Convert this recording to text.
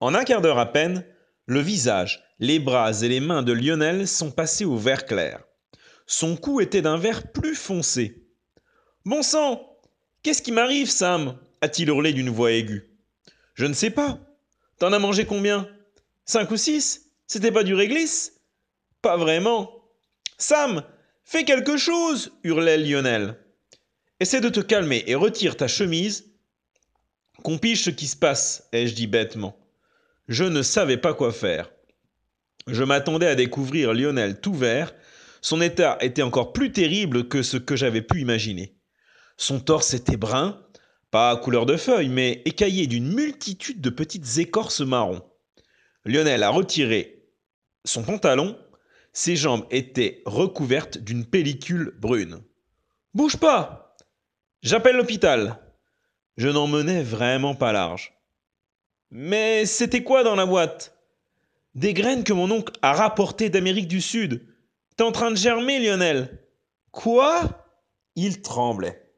En un quart d'heure à peine, le visage, les bras et les mains de Lionel sont passés au vert clair. Son cou était d'un vert plus foncé. Bon sang Qu'est-ce qui m'arrive, Sam? a-t-il hurlé d'une voix aiguë. Je ne sais pas. T'en as mangé combien? Cinq ou six? C'était pas du réglisse? Pas vraiment. Sam Fais quelque chose hurlait Lionel. Essaie de te calmer et retire ta chemise. Qu'on ce qui se passe, ai-je dit bêtement. Je ne savais pas quoi faire. Je m'attendais à découvrir Lionel tout vert. Son état était encore plus terrible que ce que j'avais pu imaginer. Son torse était brun, pas couleur de feuille, mais écaillé d'une multitude de petites écorces marron. Lionel a retiré son pantalon, ses jambes étaient recouvertes d'une pellicule brune. Bouge pas J'appelle l'hôpital. Je n'en menais vraiment pas large. Mais c'était quoi dans la boîte? Des graines que mon oncle a rapportées d'Amérique du Sud. T'es en train de germer, Lionel Quoi? Il tremblait.